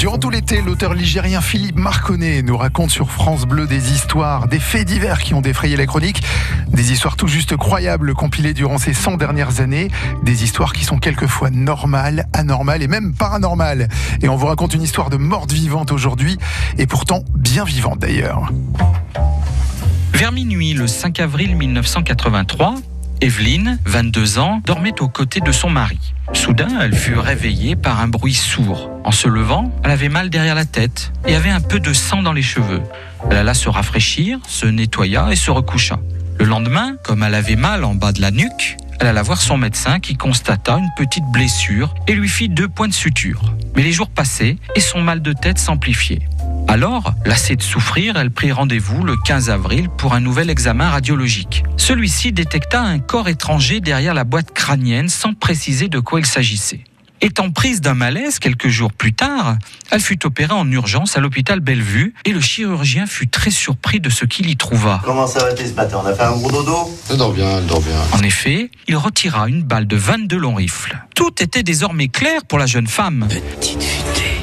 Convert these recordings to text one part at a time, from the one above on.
Durant tout l'été, l'auteur ligérien Philippe Marconnet nous raconte sur France Bleu des histoires, des faits divers qui ont défrayé la chronique, des histoires tout juste croyables compilées durant ces 100 dernières années, des histoires qui sont quelquefois normales, anormales et même paranormales. Et on vous raconte une histoire de morte vivante aujourd'hui, et pourtant bien vivante d'ailleurs. Vers minuit, le 5 avril 1983, Evelyne, 22 ans, dormait aux côtés de son mari. Soudain, elle fut réveillée par un bruit sourd. En se levant, elle avait mal derrière la tête et avait un peu de sang dans les cheveux. Elle alla se rafraîchir, se nettoya et se recoucha. Le lendemain, comme elle avait mal en bas de la nuque, elle alla voir son médecin qui constata une petite blessure et lui fit deux points de suture. Mais les jours passaient et son mal de tête s'amplifiait. Alors, lassée de souffrir, elle prit rendez-vous le 15 avril pour un nouvel examen radiologique. Celui-ci détecta un corps étranger derrière la boîte crânienne sans préciser de quoi il s'agissait. Étant prise d'un malaise quelques jours plus tard, elle fut opérée en urgence à l'hôpital Bellevue et le chirurgien fut très surpris de ce qu'il y trouva. Comment ça va ce matin? On a fait un gros dodo? Elle dort bien, elle dort bien. En effet, il retira une balle de 22 longs rifles. Tout était désormais clair pour la jeune femme.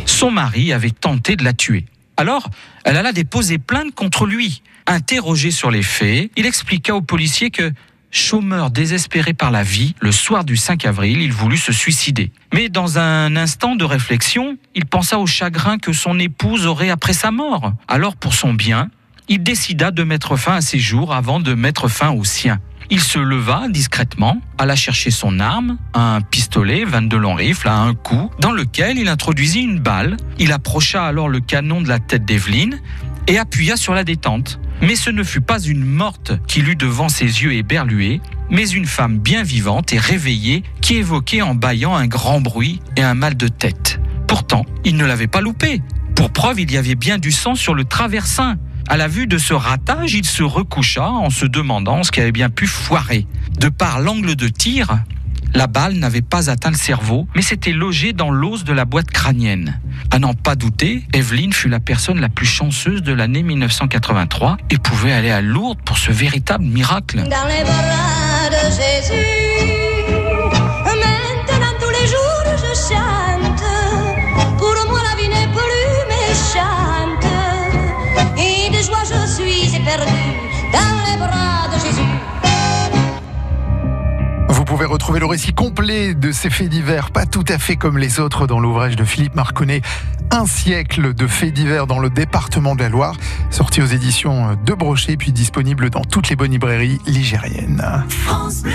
Son mari avait tenté de la tuer. Alors, elle alla déposer plainte contre lui. Interrogé sur les faits, il expliqua aux policiers que, chômeur désespéré par la vie, le soir du 5 avril, il voulut se suicider. Mais dans un instant de réflexion, il pensa au chagrin que son épouse aurait après sa mort. Alors, pour son bien, il décida de mettre fin à ses jours avant de mettre fin aux siens. Il se leva discrètement, alla chercher son arme, un pistolet 22 long rifle à un coup, dans lequel il introduisit une balle. Il approcha alors le canon de la tête d'Evelyne et appuya sur la détente. Mais ce ne fut pas une morte qu'il eut devant ses yeux éberlués, mais une femme bien vivante et réveillée qui évoquait en bâillant un grand bruit et un mal de tête. Pourtant, il ne l'avait pas loupé. Pour preuve, il y avait bien du sang sur le traversin. À la vue de ce ratage, il se recoucha en se demandant ce qui avait bien pu foirer. De par l'angle de tir, la balle n'avait pas atteint le cerveau, mais s'était logée dans l'os de la boîte crânienne. À n'en pas douter, Evelyne fut la personne la plus chanceuse de l'année 1983 et pouvait aller à Lourdes pour ce véritable miracle. Dans les de Jésus, suis éperdue dans les bras de Jésus. Vous pouvez retrouver le récit complet de ces faits divers, pas tout à fait comme les autres, dans l'ouvrage de Philippe Marconnet, Un siècle de faits divers dans le département de la Loire, sorti aux éditions de Brochet, puis disponible dans toutes les bonnes librairies ligériennes. France Bleu.